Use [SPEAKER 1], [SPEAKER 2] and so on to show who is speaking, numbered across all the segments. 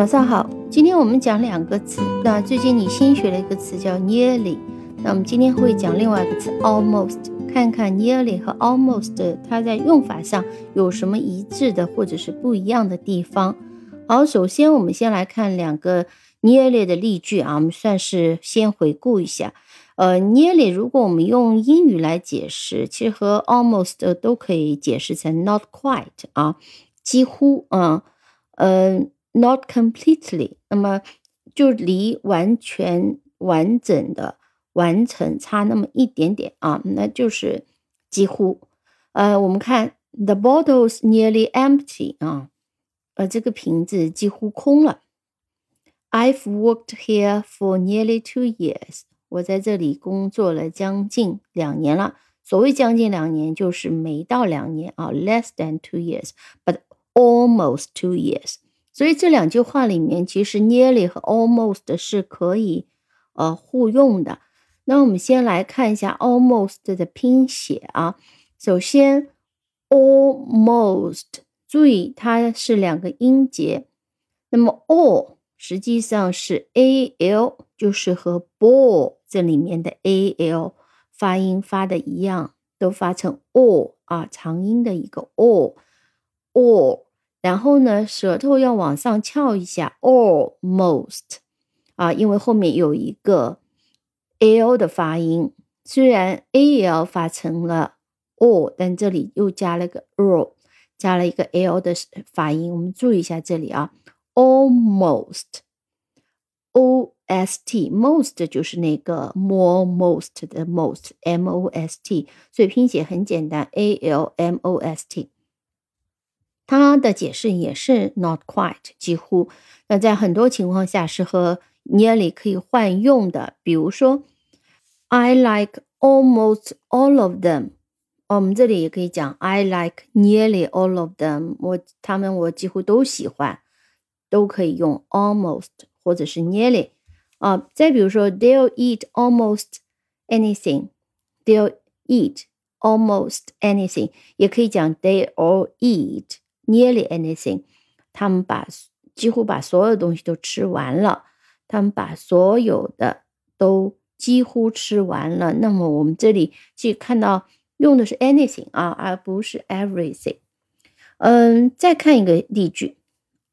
[SPEAKER 1] 早上好，今天我们讲两个词。那最近你新学了一个词叫 nearly，那我们今天会讲另外一个词 almost，看看 nearly 和 almost 它在用法上有什么一致的或者是不一样的地方。好，首先我们先来看两个 nearly 的例句啊，我们算是先回顾一下。呃，nearly 如果我们用英语来解释，其实和 almost 都可以解释成 not quite 啊，几乎啊，嗯。Not completely，那么就离完全完整的完成差那么一点点啊，那就是几乎。呃，我们看 the bottle's nearly empty 啊，呃，这个瓶子几乎空了。I've worked here for nearly two years，我在这里工作了将近两年了。所谓将近两年，就是没到两年啊，less than two years，but almost two years。 所以这两句话里面，其实 nearly 和 almost 是可以呃互用的。那我们先来看一下 almost 的拼写啊。首先，almost，注意它是两个音节。那么 all 实际上是 al，就是和 ball 这里面的 al 发音发的一样，都发成 all 啊，长音的一个 all，all。然后呢，舌头要往上翘一下，almost，啊，因为后面有一个 l 的发音，虽然 al 发成了 o，但这里又加了个 r，加了一个 l 的发音，我们注意一下这里啊，almost，o s t，most 就是那个 more most 的 most，m o s t，所以拼写很简单，a l m o s t。它的解释也是 not quite 几乎，那在很多情况下是和 nearly 可以换用的。比如说，I like almost all of them。我们这里也可以讲 I like nearly all of them。我他们我几乎都喜欢，都可以用 almost 或者是 nearly 啊。再比如说，They'll eat almost anything。They'll eat almost anything，也可以讲 They all eat。Nearly anything，他们把几乎把所有东西都吃完了。他们把所有的都几乎吃完了。那么我们这里去看到用的是 anything 啊，而不是 everything。嗯，再看一个例句，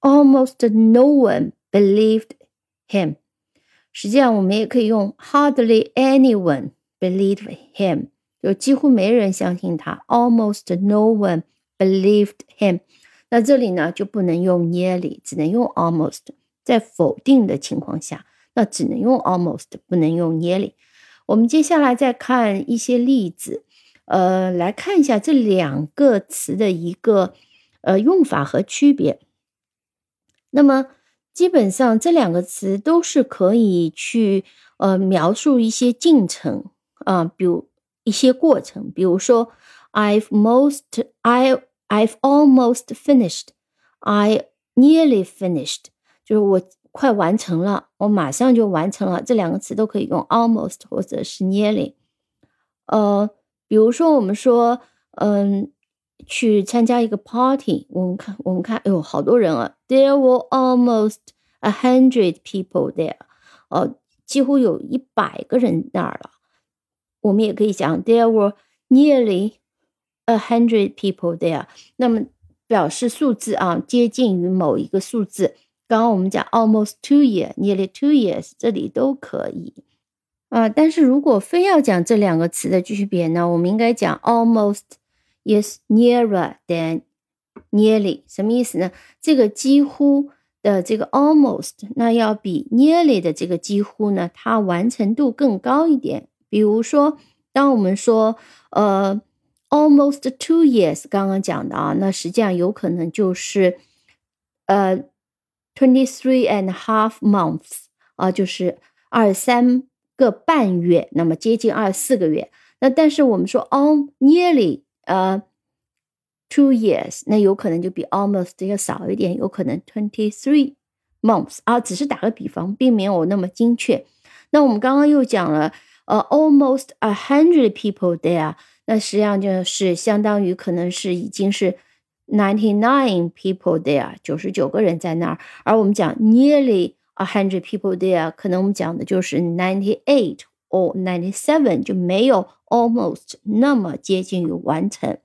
[SPEAKER 1] Almost no one believed him。实际上我们也可以用 Hardly anyone believed him，就几乎没人相信他。Almost no one Believed him。那这里呢就不能用 nearly，只能用 almost。在否定的情况下，那只能用 almost，不能用 nearly。我们接下来再看一些例子，呃，来看一下这两个词的一个呃用法和区别。那么基本上这两个词都是可以去呃描述一些进程啊，比如一些过程，比如说 I've most I。I've almost finished. I nearly finished. 就是我快完成了，我马上就完成了。这两个词都可以用 almost 或者是 nearly。呃，比如说我们说，嗯，去参加一个 party，我们看，我们看，哎呦，好多人啊！There were almost a hundred people there。呃，几乎有一百个人那儿了。我们也可以讲，There were nearly A hundred people there，那么表示数字啊，接近于某一个数字。刚刚我们讲 almost two years，nearly two years，这里都可以啊。但是如果非要讲这两个词的区别呢，我们应该讲 almost is nearer than nearly，什么意思呢？这个几乎的这个 almost，那要比 nearly 的这个几乎呢，它完成度更高一点。比如说，当我们说呃。Almost two years，刚刚讲的啊，那实际上有可能就是呃，twenty three and half months 啊，就是二三个半月，那么接近二十四个月。那但是我们说 on nearly 呃 two years，那有可能就比 almost 要少一点，有可能 twenty three months 啊，只是打个比方，并没有那么精确。那我们刚刚又讲了呃，almost a hundred people there。 那实际上就是相当于可能是已经是 ninety nine people there，九十九个人在那儿。而我们讲 nearly a hundred people there，可能我们讲的就是 ninety eight or ninety seven，就没有 almost 那么接近于完成。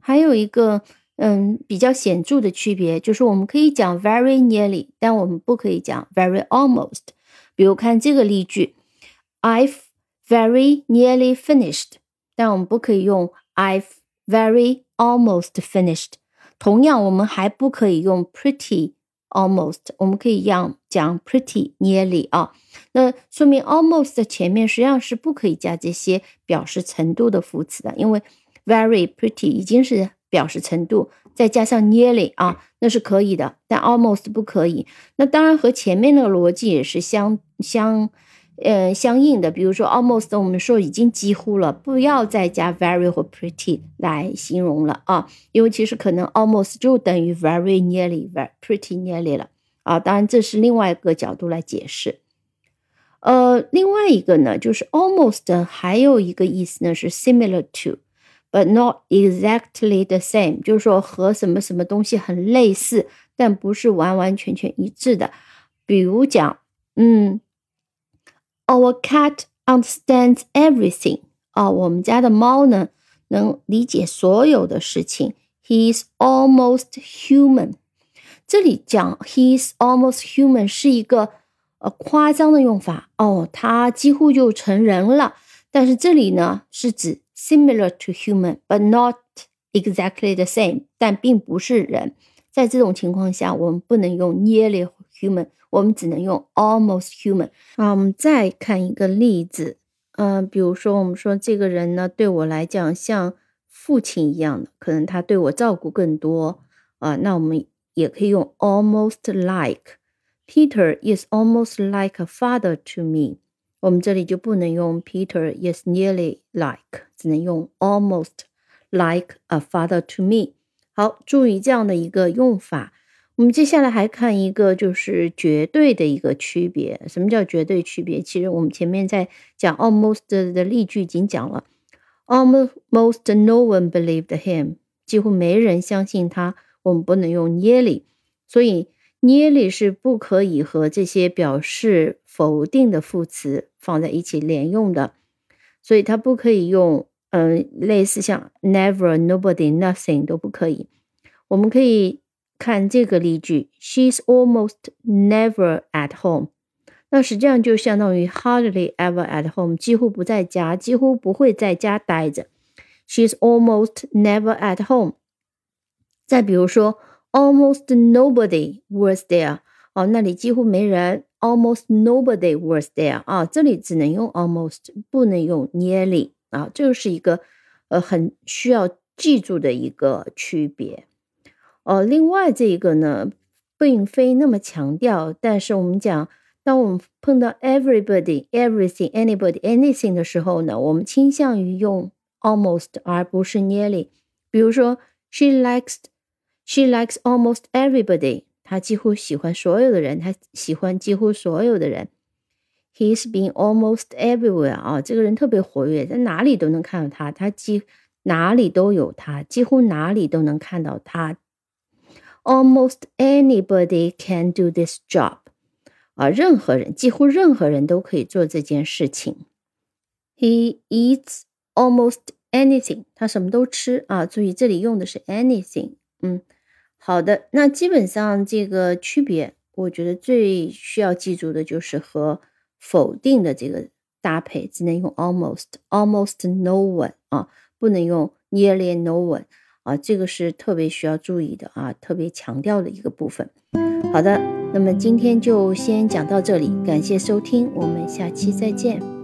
[SPEAKER 1] 还有一个嗯比较显著的区别，就是我们可以讲 very nearly，但我们不可以讲 very almost。比如看这个例句，I've very nearly finished，但我们不可以用 I've very almost finished。同样，我们还不可以用 pretty almost，我们可以样讲 pretty nearly 啊。那说明 almost 前面实际上是不可以加这些表示程度的副词的，因为 very pretty 已经是表示程度，再加上 nearly 啊，那是可以的，但 almost 不可以。那当然和前面那个逻辑也是相相。呃，相应的，比如说 almost，我们说已经几乎了，不要再加 very 或 pretty 来形容了啊，因为其实可能 almost 就等于 very nearly，very pretty nearly 了啊。当然，这是另外一个角度来解释。呃，另外一个呢，就是 almost 还有一个意思呢是 similar to，but not exactly the same，就是说和什么什么东西很类似，但不是完完全全一致的。比如讲，嗯。Our cat understands everything. 啊，我们家的猫呢，能理解所有的事情。He's almost human. 这里讲 he's almost human 是一个呃夸张的用法哦，他几乎就成人了。但是这里呢是指 similar to human, but not exactly the same，但并不是人。在这种情况下，我们不能用 nearly human。我们只能用 almost human 啊。我们再看一个例子，嗯，比如说我们说这个人呢，对我来讲像父亲一样的，可能他对我照顾更多啊。那我们也可以用 almost like Peter is almost like a father to me。我们这里就不能用 Peter is nearly like，只能用 almost like a father to me。好，注意这样的一个用法。 我们接下来还看一个，就是绝对的一个区别。什么叫绝对区别？其实我们前面在讲 almost 的例句已经讲了，almost no one believed him，几乎没人相信他。我们不能用 nearly，所以 nearly 是不可以和这些表示否定的副词放在一起连用的，所以它不可以用，嗯，类似像 never、nobody、nothing 都不可以。我们可以。看这个例句，She's almost never at home。那实际上就相当于 hardly ever at home，几乎不在家，几乎不会在家待着。She's almost never at home。再比如说，almost nobody was there。哦，那里几乎没人。Almost nobody was there。啊，这里只能用 almost，不能用 nearly。啊，这是一个呃很需要记住的一个区别。 哦，另外这个呢，并非那么强调。但是我们讲，当我们碰到 everybody、everything、anybody、anything 的时候呢，我们倾向于用 almost 而不是 nearly。比如说，she likes she likes almost everybody，她几乎喜欢所有的人，她喜欢几乎所有的人。He's been almost everywhere 啊，这个人特别活跃，在哪里都能看到他，他几哪里都有他，几乎哪里都能看到他。Almost anybody can do this job，啊，任何人，几乎任何人都可以做这件事情。He eats almost anything，他什么都吃啊。注意这里用的是 anything。嗯，好的，那基本上这个区别，我觉得最需要记住的就是和否定的这个搭配，只能用 almost，almost no one 啊，不能用 nearly no one。 啊，这个是特别需要注意的啊，特别强调的一个部分。好的，那么今天就先讲到这里，感谢收听，我们下期再见。